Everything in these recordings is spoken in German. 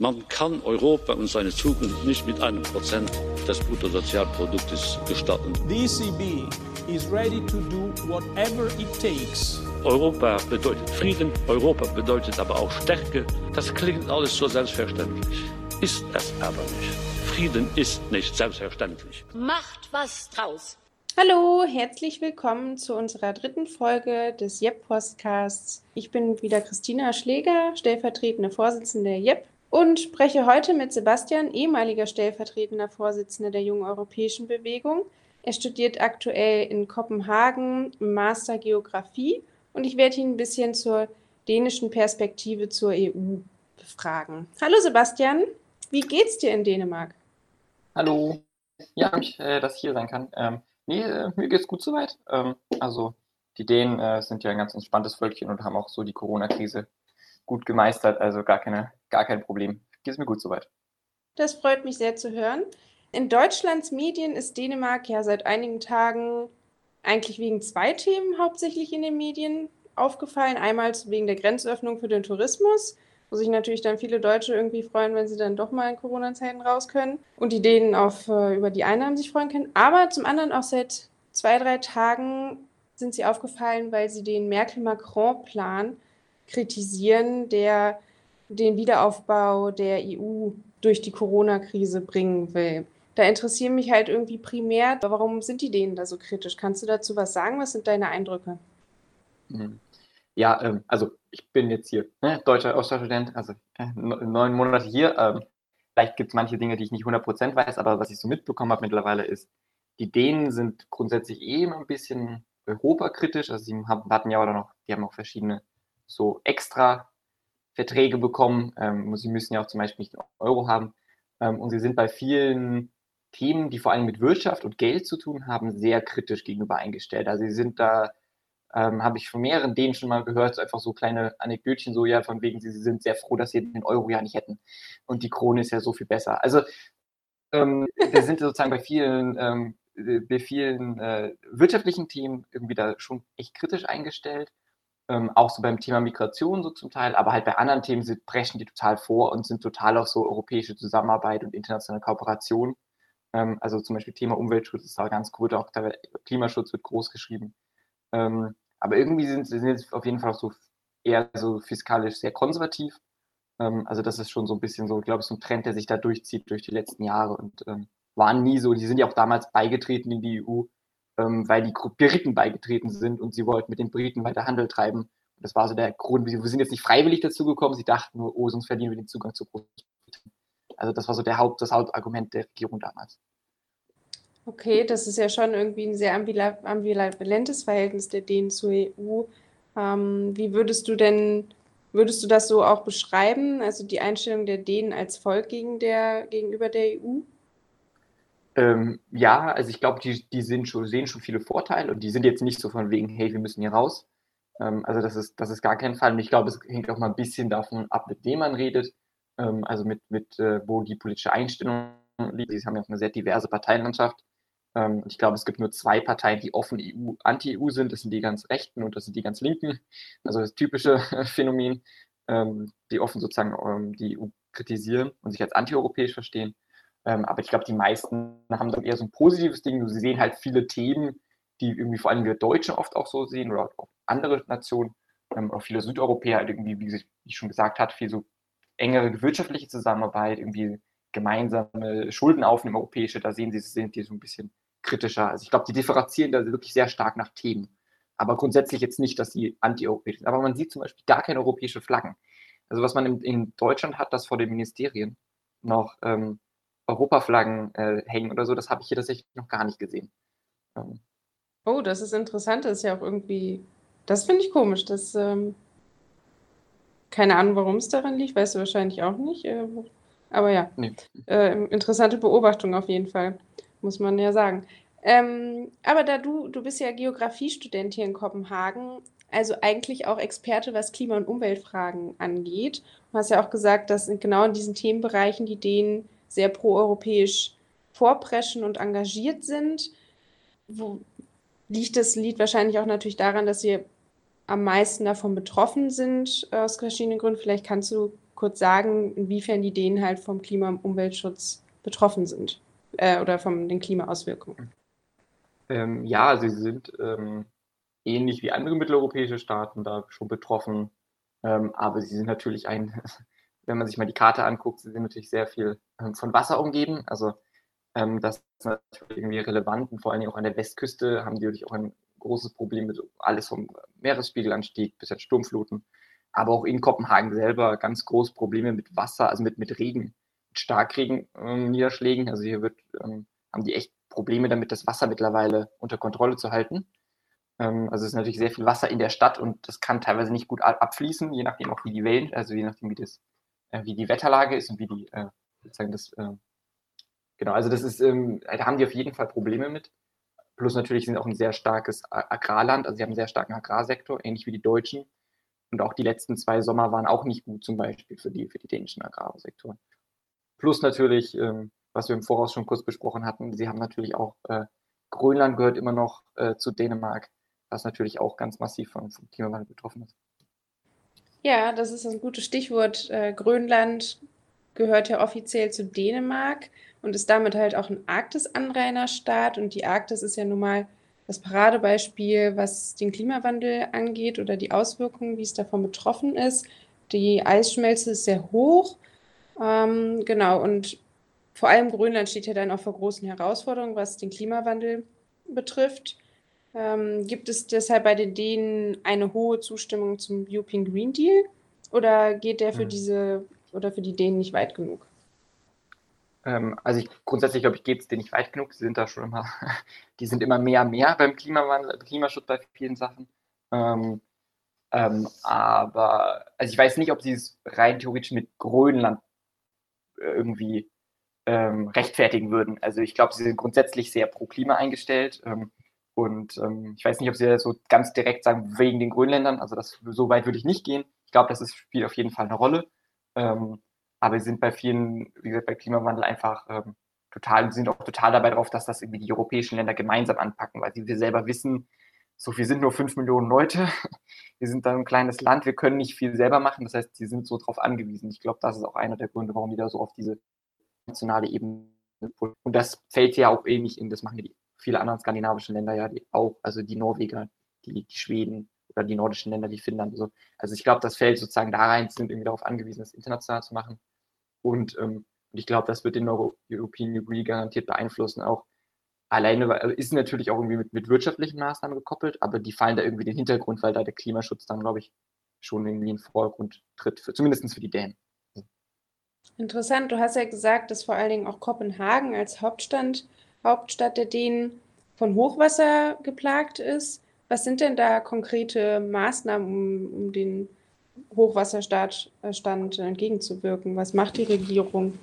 Man kann Europa und seine Zukunft nicht mit einem Prozent des Bruttosozialproduktes gestatten. The ECB is ready to do whatever it takes. Europa bedeutet Frieden, Europa bedeutet aber auch Stärke. Das klingt alles so selbstverständlich. Ist es aber nicht. Frieden ist nicht selbstverständlich. Macht was draus. Hallo, herzlich willkommen zu unserer dritten Folge des JEP-Podcasts. Ich bin wieder Christina Schläger, stellvertretende Vorsitzende der JEP und spreche heute mit Sebastian, ehemaliger stellvertretender Vorsitzender der Jungen Europäischen Bewegung. Er studiert aktuell in Kopenhagen Master Geografie und ich werde ihn ein bisschen zur dänischen Perspektive zur EU befragen. Hallo Sebastian, wie geht's dir in Dänemark? Hallo, ja, mich, äh, dass ich hier sein kann. Ähm, Nee, äh, mir geht's gut soweit. Ähm, also die Dänen äh, sind ja ein ganz entspanntes Völkchen und haben auch so die Corona-Krise gut gemeistert. Also gar, keine, gar kein Problem. Geht es mir gut soweit. Das freut mich sehr zu hören. In Deutschlands Medien ist Dänemark ja seit einigen Tagen eigentlich wegen zwei Themen hauptsächlich in den Medien aufgefallen. Einmal wegen der Grenzöffnung für den Tourismus wo sich natürlich dann viele Deutsche irgendwie freuen, wenn sie dann doch mal in Corona-Zeiten raus können und die denen auf, äh, über die Einnahmen sich freuen können. Aber zum anderen auch seit zwei, drei Tagen sind sie aufgefallen, weil sie den Merkel-Macron-Plan kritisieren, der den Wiederaufbau der EU durch die Corona-Krise bringen will. Da interessieren mich halt irgendwie primär, warum sind die denen da so kritisch? Kannst du dazu was sagen? Was sind deine Eindrücke? Mhm. Ja, ähm, also ich bin jetzt hier ne, deutscher Austauschstudent, also äh, neun Monate hier. Ähm, vielleicht gibt es manche Dinge, die ich nicht 100% weiß, aber was ich so mitbekommen habe mittlerweile ist, die Dänen sind grundsätzlich eh ein bisschen europakritisch. Also sie hatten ja auch noch, die haben auch verschiedene so extra Verträge bekommen. Ähm, sie müssen ja auch zum Beispiel nicht einen Euro haben. Ähm, und sie sind bei vielen Themen, die vor allem mit Wirtschaft und Geld zu tun haben, sehr kritisch gegenüber eingestellt. Also sie sind da ähm, habe ich von mehreren denen schon mal gehört, so einfach so kleine Anekdötchen, so ja, von wegen, sie, sie sind sehr froh, dass sie den Euro ja nicht hätten. Und die Krone ist ja so viel besser. Also ähm, wir sind sozusagen bei vielen, ähm, bei vielen äh, wirtschaftlichen Themen irgendwie da schon echt kritisch eingestellt. Ähm, auch so beim Thema Migration so zum Teil, aber halt bei anderen Themen sind, brechen die total vor und sind total auf so europäische Zusammenarbeit und internationale Kooperation. Ähm, also zum Beispiel Thema Umweltschutz ist da ganz gut, auch der Klimaschutz wird groß geschrieben. Ähm, aber irgendwie sind sie jetzt auf jeden Fall auch so eher so fiskalisch sehr konservativ. Ähm, also das ist schon so ein bisschen so, glaube ich, so ein Trend, der sich da durchzieht durch die letzten Jahre und ähm, waren nie so. Die sind ja auch damals beigetreten in die EU, ähm, weil die Briten beigetreten sind und sie wollten mit den Briten weiter Handel treiben. Und das war so der Grund. Wir sind jetzt nicht freiwillig dazu gekommen. Sie dachten nur, oh, sonst verdienen wir den Zugang zu Großbritannien. Also das war so der Haupt, das Hauptargument der Regierung damals. Okay, das ist ja schon irgendwie ein sehr ambivalentes Verhältnis der Dänen zur EU. Ähm, wie würdest du denn, würdest du das so auch beschreiben, also die Einstellung der Dänen als Volk gegen der, gegenüber der EU? Ähm, ja, also ich glaube, die, die sind schon, sehen schon viele Vorteile und die sind jetzt nicht so von wegen, hey, wir müssen hier raus. Ähm, also das ist, das ist gar kein Fall. Und ich glaube, es hängt auch mal ein bisschen davon ab, mit wem man redet, ähm, also mit, mit äh, wo die politische Einstellung liegt. Sie haben ja auch eine sehr diverse Parteienlandschaft. Ähm, ich glaube, es gibt nur zwei Parteien, die offen EU, anti-EU sind. Das sind die ganz Rechten und das sind die ganz Linken. Also das typische Phänomen, ähm, die offen sozusagen ähm, die EU kritisieren und sich als antieuropäisch verstehen. Ähm, aber ich glaube, die meisten haben dann eher so ein positives Ding. Sie sehen halt viele Themen, die irgendwie vor allem wir Deutschen oft auch so sehen oder auch andere Nationen, ähm, auch viele Südeuropäer halt irgendwie, wie ich schon gesagt habe, viel so engere wirtschaftliche Zusammenarbeit, irgendwie gemeinsame Schulden aufnehmen, europäische, da sehen sie, sind die so ein bisschen kritischer. Also ich glaube, die differenzieren da wirklich sehr stark nach Themen. Aber grundsätzlich jetzt nicht, dass sie anti-europäisch sind. Aber man sieht zum Beispiel gar keine europäische Flaggen. Also was man in, in Deutschland hat, dass vor den Ministerien noch ähm, Europaflaggen äh, hängen oder so, das habe ich hier tatsächlich noch gar nicht gesehen. Ähm. Oh, das ist interessant. Das ist ja auch irgendwie, das finde ich komisch. Das, ähm, keine Ahnung, warum es daran liegt, weißt du wahrscheinlich auch nicht. Äh, aber ja, nee. äh, interessante Beobachtung auf jeden Fall, muss man ja sagen. Ähm, aber da du, du bist ja Geografiestudent hier in Kopenhagen, also eigentlich auch Experte, was Klima- und Umweltfragen angeht. Du hast ja auch gesagt, dass genau in diesen Themenbereichen die Dänen sehr proeuropäisch vorpreschen und engagiert sind. Wo liegt das liegt wahrscheinlich auch natürlich daran, dass sie am meisten davon betroffen sind, aus verschiedenen Gründen. Vielleicht kannst du kurz sagen, inwiefern die Dänen halt vom Klima- und Umweltschutz betroffen sind äh, oder von den Klimaauswirkungen? Ähm, ja, sie sind ähm, ähnlich wie andere mitteleuropäische Staaten da schon betroffen. Ähm, aber sie sind natürlich ein, wenn man sich mal die Karte anguckt, sie sind natürlich sehr viel ähm, von Wasser umgeben. Also ähm, das ist natürlich irgendwie relevant und vor allen Dingen auch an der Westküste haben die natürlich auch ein großes Problem mit alles vom Meeresspiegelanstieg bis jetzt Sturmfluten. Aber auch in Kopenhagen selber ganz große Probleme mit Wasser, also mit, mit Regen, mit Starkregen-Niederschlägen. Ähm, also hier wird, ähm, haben die echt Probleme damit, das Wasser mittlerweile unter Kontrolle zu halten. Ähm, also es ist natürlich sehr viel Wasser in der Stadt und das kann teilweise nicht gut abfließen, je nachdem auch wie die Wellen, also je nachdem wie das, äh, wie die Wetterlage ist und wie die äh, sozusagen das, äh, genau, also das ist, ähm, da haben die auf jeden Fall Probleme mit. Plus natürlich sind auch ein sehr starkes Agrarland, also sie haben einen sehr starken Agrarsektor, ähnlich wie die Deutschen. Und auch die letzten zwei Sommer waren auch nicht gut, zum Beispiel für die, für die dänischen Agrarsektoren. Plus natürlich, ähm, was wir im Voraus schon kurz besprochen hatten, sie haben natürlich auch, äh, Grönland gehört immer noch äh, zu Dänemark was natürlich auch ganz massiv vom, vom Klimawandel betroffen ist. Ja, das ist ein gutes Stichwort. Äh, Grönland gehört ja offiziell zu Dänemark und ist damit halt auch ein Arktis-Anrainerstaat. Und die Arktis ist ja nun mal das Paradebeispiel, was den Klimawandel angeht oder die Auswirkungen, wie es davon betroffen ist. Die Eisschmelze ist sehr hoch. Ähm, genau, und vor allem Grönland steht ja dann auch vor großen Herausforderungen, was den Klimawandel betrifft. Ähm, gibt es deshalb bei den Dänen eine hohe Zustimmung zum European Green Deal oder geht der für mhm. diese oder für die Dänen nicht weit genug? Ähm, also ich, grundsätzlich glaube ich, geht es denen nicht weit genug. Sie sind da schon immer, die sind immer mehr, mehr beim Klimawandel, Klimaschutz bei vielen Sachen. Ähm, ähm, aber also ich weiß nicht, ob sie es rein theoretisch mit Grönland irgendwie ähm, rechtfertigen würden. Also ich glaube, sie sind grundsätzlich sehr pro Klima eingestellt. Ähm, und ähm, ich weiß nicht, ob Sie das so ganz direkt sagen, wegen den Grönländern. Also das, so weit würde ich nicht gehen. Ich glaube, das ist, spielt auf jeden Fall eine Rolle. Ähm, aber sie sind bei vielen, wie gesagt, bei Klimawandel einfach ähm, total, sind auch total dabei drauf, dass das irgendwie die europäischen Länder gemeinsam anpacken, weil sie wir selber wissen, so viel sind nur fünf Millionen Leute. Wir sind da ein kleines Land, wir können nicht viel selber machen. Das heißt, sie sind so darauf angewiesen. Ich glaube, das ist auch einer der Gründe, warum die da so auf diese nationale Ebene und das fällt ja auch ähnlich in, das machen die viele andere skandinavische Länder ja die auch, also die Norweger, die, die Schweden oder die nordischen Länder, die Finnland. So. Also ich glaube, das fällt sozusagen da rein, sind irgendwie darauf angewiesen, das international zu machen. Und, ähm, ich glaube, das wird den Euro European Degree garantiert beeinflussen. Auch alleine, also ist natürlich auch irgendwie mit, mit wirtschaftlichen Maßnahmen gekoppelt, aber die fallen da irgendwie den Hintergrund, weil da der Klimaschutz dann, glaube ich, schon irgendwie in den Vordergrund tritt, für, zumindest für die Dänen. Interessant, du hast ja gesagt, dass vor allen Dingen auch Kopenhagen als Hauptstand Hauptstadt der Dänen, von Hochwasser geplagt ist. Was sind denn da konkrete Maßnahmen, um, um den Hochwasserstand äh, entgegenzuwirken? Was macht die Regierung?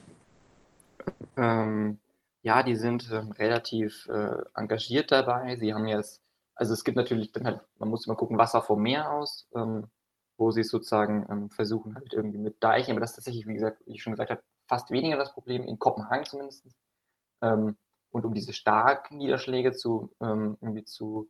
Ähm, ja, die sind ähm, relativ äh, engagiert dabei. Sie haben jetzt, also es gibt natürlich, halt, man muss immer gucken, Wasser vom Meer aus, ähm, wo sie sozusagen ähm, versuchen halt irgendwie mit Deichen, aber das ist tatsächlich, wie gesagt, wie ich schon gesagt habe, fast weniger das Problem, in Kopenhagen zumindest. Ähm, und um diese starken Niederschläge zu, ähm, irgendwie zu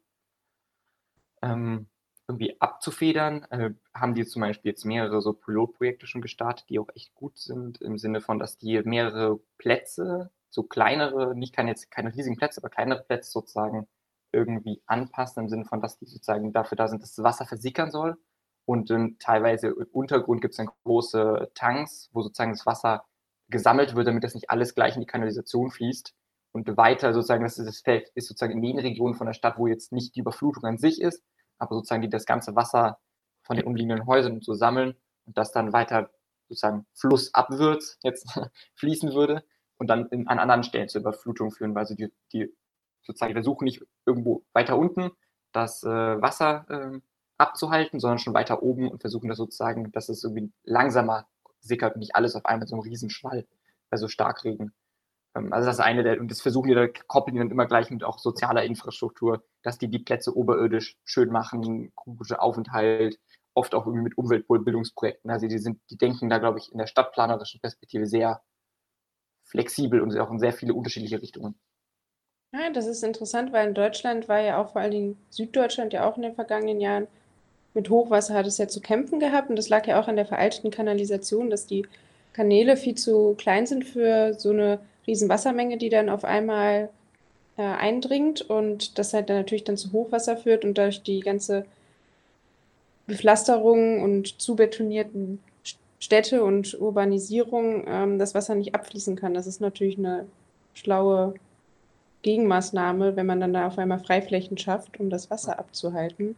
ähm, irgendwie abzufedern, äh, haben die zum Beispiel jetzt mehrere so Pilotprojekte schon gestartet, die auch echt gut sind, im Sinne von, dass die mehrere Plätze, so kleinere, nicht keine, jetzt keine riesigen Plätze, aber kleinere Plätze sozusagen irgendwie anpassen, im Sinne von, dass die sozusagen dafür da sind, dass das Wasser versickern soll. Und ähm, teilweise im Untergrund gibt es dann große Tanks, wo sozusagen das Wasser gesammelt wird, damit das nicht alles gleich in die Kanalisation fließt und weiter sozusagen, das, ist, das Feld ist sozusagen in den Regionen von der Stadt, wo jetzt nicht die Überflutung an sich ist, aber sozusagen die das ganze Wasser von den umliegenden Häusern so sammeln und das dann weiter sozusagen flussabwärts jetzt fließen würde und dann in, an anderen Stellen zur Überflutung führen, weil sie die, die sozusagen versuchen nicht irgendwo weiter unten das äh, Wasser äh, abzuhalten, sondern schon weiter oben und versuchen das sozusagen, dass es irgendwie langsamer sickert und nicht alles auf einmal so ein Riesenschwall bei so Starkregen also das eine der, und das versuchen wir, da koppeln die dann immer gleich mit auch sozialer Infrastruktur, dass die die Plätze oberirdisch schön machen, guter Aufenthalt, oft auch irgendwie mit Umweltbildungsprojekten. Also die sind, die denken da, glaube ich, in der stadtplanerischen Perspektive sehr flexibel und auch in sehr viele unterschiedliche Richtungen. Ja, das ist interessant, weil in Deutschland war ja auch vor allen Dingen Süddeutschland ja auch in den vergangenen Jahren mit Hochwasser hat es ja zu kämpfen gehabt und das lag ja auch an der veralteten Kanalisation, dass die Kanäle viel zu klein sind für so eine Wassermenge, die dann auf einmal äh, eindringt und das halt dann natürlich dann zu Hochwasser führt und durch die ganze Bepflasterung und zubetonierten Städte und Urbanisierung ähm, das Wasser nicht abfließen kann. Das ist natürlich eine schlaue Gegenmaßnahme, wenn man dann da auf einmal Freiflächen schafft, um das Wasser abzuhalten.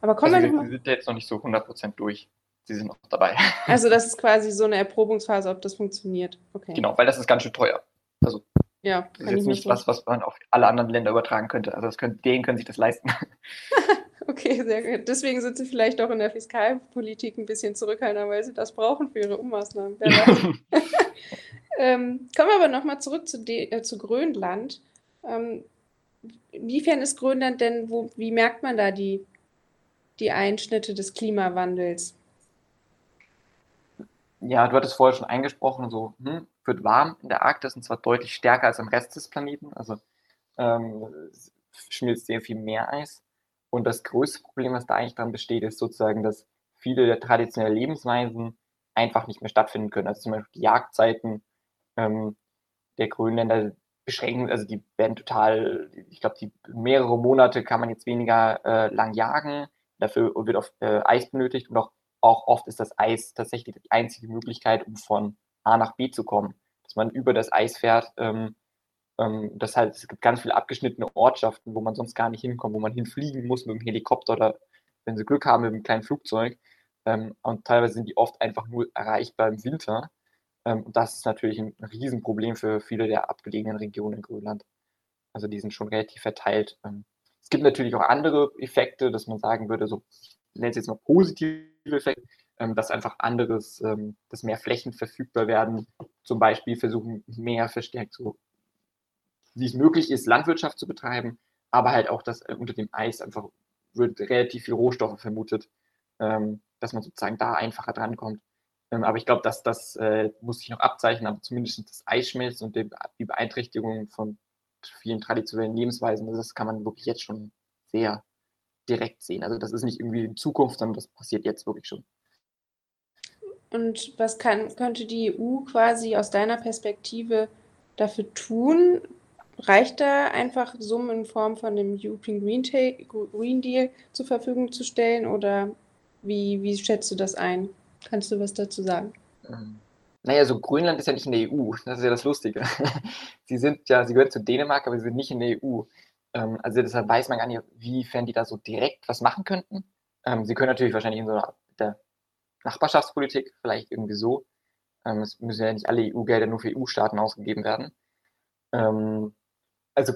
Aber kommen also wir, wir sind jetzt noch nicht so 100% durch. Sie sind noch dabei. Also das ist quasi so eine Erprobungsphase, ob das funktioniert. Okay. Genau, weil das ist ganz schön teuer. Also ja, das ist jetzt nicht was, was man auf alle anderen Länder übertragen könnte. Also das können, denen können sich das leisten. okay, sehr gut. Deswegen sind sie vielleicht auch in der Fiskalpolitik ein bisschen zurückhaltender, weil sie das brauchen für ihre Ummaßnahmen. ähm, kommen wir aber nochmal zurück zu, äh, zu Grönland. Ähm, inwiefern ist Grönland denn, wo, wie merkt man da die die Einschnitte des Klimawandels? Ja, du hattest vorher schon eingesprochen, so hm, wird warm in der Arktis und zwar deutlich stärker als am Rest des Planeten. Also ähm, schmilzt sehr viel Meereis. Und das größte Problem, was da eigentlich dran besteht, ist sozusagen, dass viele der traditionellen Lebensweisen einfach nicht mehr stattfinden können. Also zum Beispiel die Jagdzeiten ähm, der Grönländer beschränken, also die werden total, ich glaube, die mehrere Monate kann man jetzt weniger äh, lang jagen. Dafür wird oft äh, Eis benötigt und auch, auch oft ist das Eis tatsächlich die einzige Möglichkeit, um von A nach B zu kommen. Dass man über das Eis fährt. Ähm, ähm, das heißt, es gibt ganz viele abgeschnittene Ortschaften, wo man sonst gar nicht hinkommt, wo man hinfliegen muss mit dem Helikopter oder, wenn sie Glück haben, mit einem kleinen Flugzeug. Ähm, und teilweise sind die oft einfach nur erreichbar im Winter. Ähm, und das ist natürlich ein Riesenproblem für viele der abgelegenen Regionen in Grönland. Also die sind schon relativ verteilt. Ähm, es gibt natürlich auch andere Effekte, dass man sagen würde, so, ich nenne es jetzt mal positive Effekte, dass einfach anderes, ähm, dass mehr Flächen verfügbar werden. Zum Beispiel versuchen mehr verstärkt so, wie es möglich ist, Landwirtschaft zu betreiben, aber halt auch, dass äh, unter dem Eis einfach wird relativ viel Rohstoffe vermutet, ähm, dass man sozusagen da einfacher drankommt. Ähm, aber ich glaube, dass das äh, muss sich noch abzeichnen, aber zumindest das Eis schmilzt und die Beeinträchtigung von vielen traditionellen Lebensweisen, das kann man wirklich jetzt schon sehr direkt sehen. Also das ist nicht irgendwie in Zukunft, sondern das passiert jetzt wirklich schon. Und was kann, könnte die EU quasi aus deiner Perspektive dafür tun? Reicht da einfach Summen in Form von dem European Green, Green Deal zur Verfügung zu stellen oder wie, wie schätzt du das ein? Kannst du was dazu sagen? Ähm, naja, so Grönland ist ja nicht in der EU. Das ist ja das Lustige. sie sind ja, sie gehört zu Dänemark, aber sie sind nicht in der EU. Ähm, also deshalb weiß man gar nicht, wiefern die da so direkt was machen könnten. Ähm, sie können natürlich wahrscheinlich in so einer der Nachbarschaftspolitik, vielleicht irgendwie so. Ähm, es müssen ja nicht alle EU-Gelder nur für EU-Staaten ausgegeben werden. Ähm, also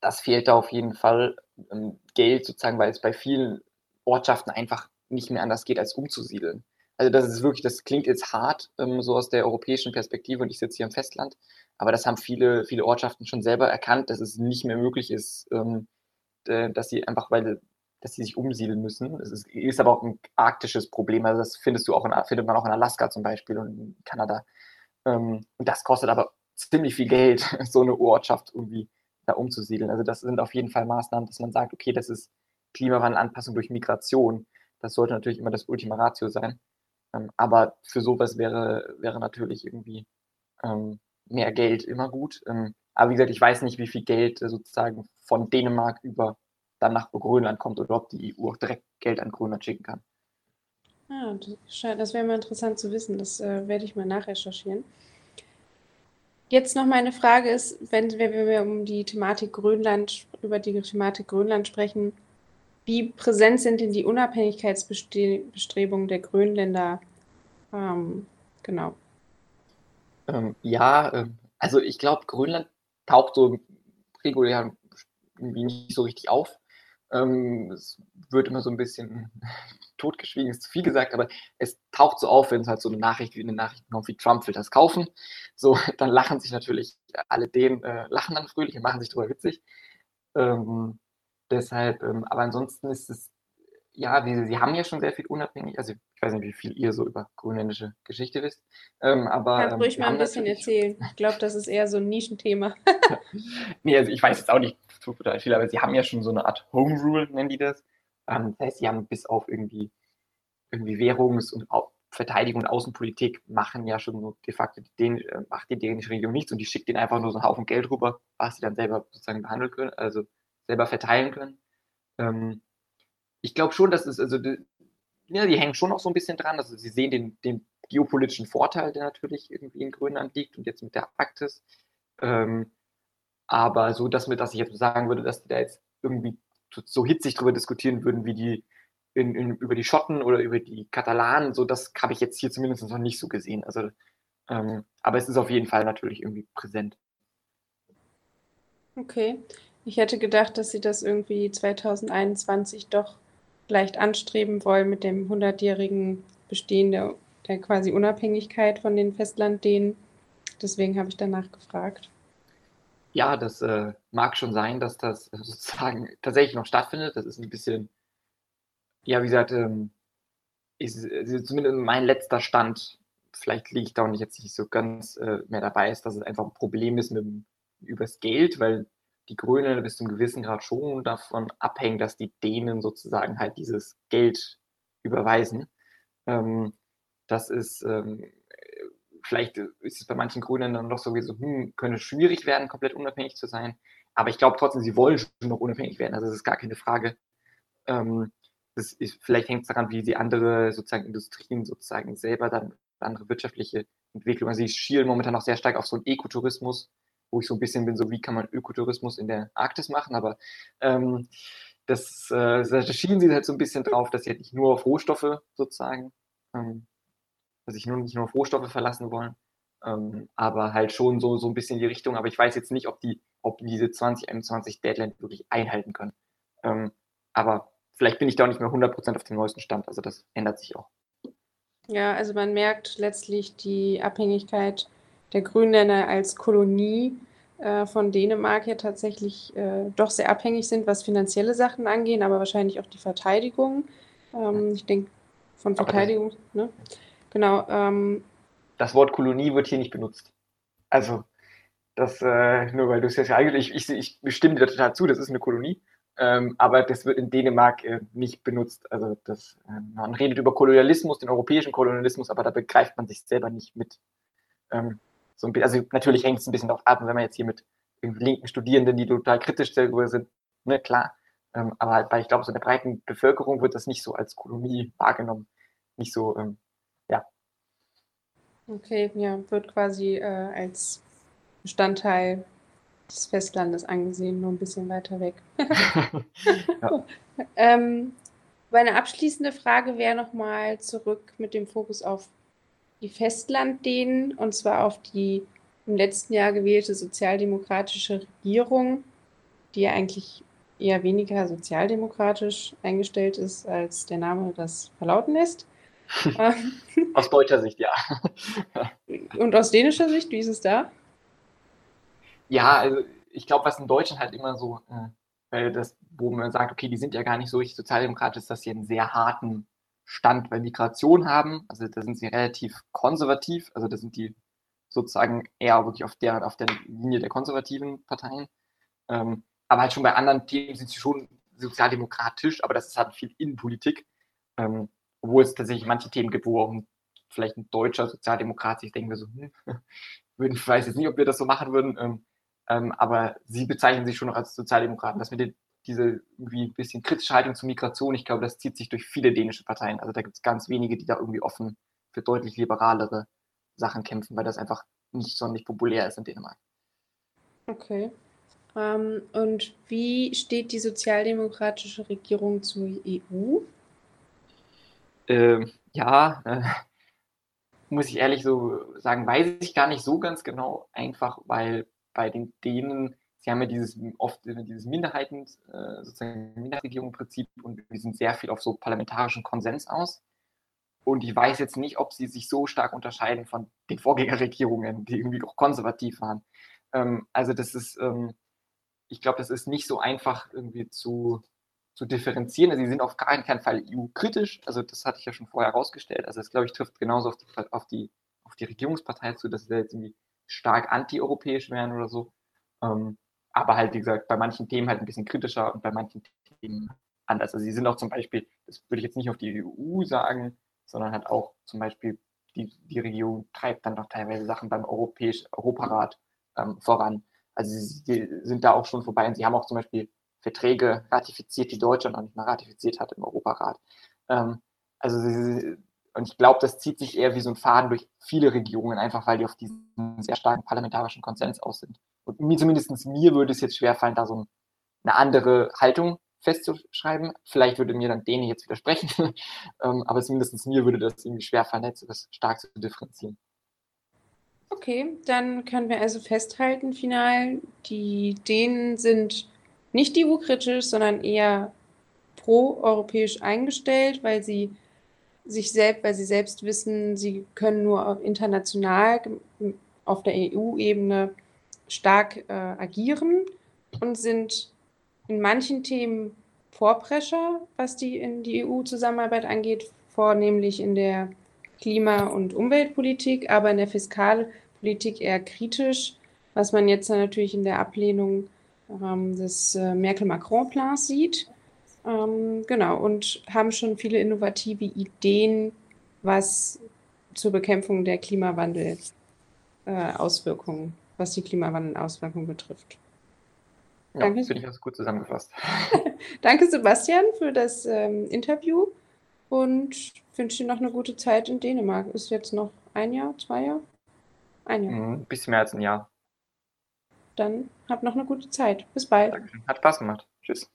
das fehlt da auf jeden Fall ähm, Geld sozusagen, weil es bei vielen Ortschaften einfach nicht mehr anders geht, als umzusiedeln. Also das ist wirklich, das klingt jetzt hart, ähm, so aus der europäischen Perspektive und ich sitze hier im Festland, aber das haben viele, viele Ortschaften schon selber erkannt, dass es nicht mehr möglich ist, ähm, dass sie einfach, weil dass sie sich umsiedeln müssen. Es ist, ist, aber auch ein arktisches Problem. Also das findest du auch in, findet man auch in Alaska zum Beispiel und in Kanada. Ähm, und das kostet aber ziemlich viel Geld, so eine Ortschaft irgendwie da umzusiedeln. Also das sind auf jeden Fall Maßnahmen, dass man sagt, okay, das ist Klimawandelanpassung durch Migration. Das sollte natürlich immer das Ultima Ratio sein. Ähm, aber für sowas wäre, wäre natürlich irgendwie ähm, mehr Geld immer gut. Ähm, aber wie gesagt, ich weiß nicht, wie viel Geld äh, sozusagen von Dänemark über dann nach Grönland kommt oder ob die EU auch direkt Geld an Grönland schicken kann. Ah, das wäre mal interessant zu wissen. Das äh, werde ich mal nachrecherchieren. Jetzt noch meine Frage ist, wenn, wenn wir um die Thematik Grönland, über die Thematik Grönland sprechen, wie präsent sind denn die Unabhängigkeitsbestrebungen der Grönländer? Ähm, genau. Ähm, ja, ähm, also ich glaube, Grönland taucht so regulär irgendwie nicht so richtig auf. Ähm, es wird immer so ein bisschen totgeschwiegen, ist zu viel gesagt, aber es taucht so auf, wenn es halt so eine Nachricht wie eine Nachricht kommt, wie Trump will das kaufen. So, dann lachen sich natürlich alle den, äh, lachen dann fröhlich und machen sich darüber witzig. Ähm, Deshalb, ähm, aber ansonsten ist es, ja, wie, sie haben ja schon sehr viel unabhängig, also ich weiß nicht, wie viel ihr so über grönländische Geschichte wisst, ähm, aber... Kannst ähm, ruhig mal ein bisschen erzählen. Ich glaube, das ist eher so ein Nischenthema. nee, also ich weiß jetzt auch nicht total viel, aber sie haben ja schon so eine Art Home Rule, nennen die das. Ähm, das heißt, sie haben bis auf irgendwie, irgendwie Währungs- und Verteidigung und Außenpolitik machen ja schon de facto den, äh, macht die dänische Regierung nichts und die schickt ihnen einfach nur so einen Haufen Geld rüber, was sie dann selber sozusagen behandeln können, also selber verteilen können. Ähm, ich glaube schon, dass es, also die, ja, die hängen schon auch so ein bisschen dran. Also sie sehen den, den geopolitischen Vorteil, der natürlich irgendwie in Grönland liegt und jetzt mit der Arktis. Ähm, aber so, dass, mir, dass ich jetzt sagen würde, dass die da jetzt irgendwie so hitzig drüber diskutieren würden, wie die in, in, über die Schotten oder über die Katalanen, so das habe ich jetzt hier zumindest noch nicht so gesehen. Also, ähm, aber es ist auf jeden Fall natürlich irgendwie präsent. Okay. Ich hätte gedacht, dass Sie das irgendwie 2021 doch leicht anstreben wollen mit dem 100-jährigen Bestehen der, der quasi Unabhängigkeit von den Festlanddänen. Deswegen habe ich danach gefragt. Ja, das äh, mag schon sein, dass das sozusagen tatsächlich noch stattfindet. Das ist ein bisschen, ja, wie gesagt, ähm, ist, ist zumindest mein letzter Stand. Vielleicht liege ich da auch nicht jetzt nicht so ganz äh, mehr dabei, ist, dass es einfach ein Problem ist mit dem, übers Geld, weil die Grünen bis zum gewissen Grad schon davon abhängen, dass die Dänen sozusagen halt dieses Geld überweisen. Ähm, das ist ähm, vielleicht ist es bei manchen Grünen dann doch sowieso, hm, könnte schwierig werden, komplett unabhängig zu sein. Aber ich glaube trotzdem, sie wollen schon noch unabhängig werden. Also das ist gar keine Frage. Ähm, das ist, vielleicht hängt es daran, wie sie andere sozusagen Industrien sozusagen selber dann andere wirtschaftliche Entwicklungen. Also sie schielen momentan auch sehr stark auf so einen Ekotourismus, wo ich so ein bisschen bin, so wie kann man Ökotourismus in der Arktis machen, aber ähm, das, äh, da schielen sie halt so ein bisschen drauf, dass sie halt nicht nur auf Rohstoffe sozusagen ähm, dass sich nur nicht nur auf Rohstoffe verlassen wollen, ähm, aber halt schon so, so ein bisschen die Richtung. Aber ich weiß jetzt nicht, ob die, ob diese 2021 Deadline wirklich einhalten können. Ähm, aber vielleicht bin ich da auch nicht mehr 100% auf dem neuesten Stand. Also das ändert sich auch. Ja, also man merkt letztlich die Abhängigkeit der Grünländer als Kolonie äh, von Dänemark ja tatsächlich äh, doch sehr abhängig sind, was finanzielle Sachen angeht, aber wahrscheinlich auch die Verteidigung. Ähm, ich denke, von Verteidigung, ne? Genau. Ähm, das Wort Kolonie wird hier nicht benutzt. Also, das, äh, nur weil du es jetzt eigentlich, ich, ich, ich stimme dir total zu, das ist eine Kolonie, ähm, aber das wird in Dänemark äh, nicht benutzt. Also, das, äh, man redet über Kolonialismus, den europäischen Kolonialismus, aber da begreift man sich selber nicht mit. Ähm, so ein, also, natürlich hängt es ein bisschen darauf ab, wenn man jetzt hier mit linken Studierenden, die total kritisch darüber sind, ne, klar. Ähm, aber halt bei, ich glaube, so der breiten Bevölkerung wird das nicht so als Kolonie wahrgenommen. Nicht so, ähm, ja. Okay, ja, wird quasi äh, als Bestandteil des Festlandes angesehen, nur ein bisschen weiter weg. ja. ähm, meine abschließende Frage wäre nochmal zurück mit dem Fokus auf die Festlanddehnen und zwar auf die im letzten Jahr gewählte sozialdemokratische Regierung, die ja eigentlich eher weniger sozialdemokratisch eingestellt ist, als der Name das verlauten lässt. aus deutscher Sicht, ja. Und aus dänischer Sicht, wie ist es da? Ja, also ich glaube, was in Deutschland halt immer so, äh, weil das, wo man sagt, okay, die sind ja gar nicht so richtig sozialdemokratisch, dass sie einen sehr harten Stand bei Migration haben. Also da sind sie relativ konservativ, also da sind die sozusagen eher wirklich auf der, auf der Linie der konservativen Parteien. Ähm, aber halt schon bei anderen Themen sind sie schon sozialdemokratisch, aber das ist halt viel Innenpolitik. Ähm, obwohl es tatsächlich manche Themen gibt, wo auch ein, vielleicht ein deutscher Sozialdemokrat sich denken wir so, hm, würden, ich weiß jetzt nicht, ob wir das so machen würden, ähm, ähm, aber sie bezeichnen sich schon noch als Sozialdemokraten. Das mit den, diese irgendwie ein bisschen kritische Haltung zur Migration, ich glaube, das zieht sich durch viele dänische Parteien. Also da gibt es ganz wenige, die da irgendwie offen für deutlich liberalere Sachen kämpfen, weil das einfach nicht sonderlich populär ist in Dänemark. Okay. Ähm, und wie steht die sozialdemokratische Regierung zur EU? äh, ja, äh, muss ich ehrlich so sagen, weiß ich gar nicht so ganz genau, einfach weil bei den Dänen, sie haben ja dieses oft dieses Minderheiten, äh, sozusagen Minderheitenregierung-Prinzip und wir sind sehr viel auf so parlamentarischen Konsens aus. Und ich weiß jetzt nicht, ob sie sich so stark unterscheiden von den Vorgängerregierungen, die irgendwie auch konservativ waren. Ähm, also das ist, ähm, ich glaube, das ist nicht so einfach irgendwie zu, zu differenzieren. Also sie sind auf keinen, keinen Fall EU-kritisch, also das hatte ich ja schon vorher herausgestellt. Also das, glaube ich, trifft genauso auf die, auf die, auf die Regierungspartei zu, dass sie jetzt irgendwie stark anti-europäisch wären oder so. Ähm, aber halt, wie gesagt, bei manchen Themen halt ein bisschen kritischer und bei manchen Themen anders. Also sie sind auch zum Beispiel, das würde ich jetzt nicht auf die EU sagen, sondern hat auch zum Beispiel die, die Regierung treibt dann doch teilweise Sachen beim Europäisch, Europarat ähm, voran. Also sie, sie, sind da auch schon vorbei und sie haben auch zum Beispiel Verträge ratifiziert, die Deutschland noch nicht mal ratifiziert hat im Europarat. Ähm, also sie, und ich glaube, das zieht sich eher wie so ein Faden durch viele Regierungen, einfach weil die auf diesen sehr starken parlamentarischen Konsens aus sind. Und mir, zumindest mir würde es jetzt schwerfallen, da so eine andere Haltung festzuschreiben. Vielleicht würde mir dann Dene jetzt widersprechen, ähm, aber zumindest mir würde das irgendwie schwerfallen, das stark zu differenzieren. Okay, dann können wir also festhalten, final, die Dänen sind nicht EU-kritisch, sondern eher pro-europäisch eingestellt, weil sie sich selbst, weil sie selbst wissen, sie können nur international auf der EU-Ebene stark äh, agieren und sind in manchen Themen Vorprescher, was die in die EU-Zusammenarbeit angeht, vornehmlich in der Klima- und Umweltpolitik, aber in der Fiskalpolitik eher kritisch, was man jetzt natürlich in der Ablehnung ähm, des äh, Merkel-Macron-Plans sieht. Ähm, genau, und haben schon viele innovative Ideen, was zur Bekämpfung der Klimawandel-Auswirkungen, äh, was die Klimawandel-Auswirkungen betrifft. Ja, Danke. finde ich das gut zusammengefasst. Danke, Sebastian, für das ähm, Interview und wünsche dir noch eine gute Zeit in Dänemark. Ist jetzt noch ein Jahr, zwei Jahre? Ein Jahr. Mhm, bisschen mehr als ein Jahr. Dann hab noch eine gute Zeit. Bis bald. Dankeschön. Hat Spaß gemacht. Tschüss.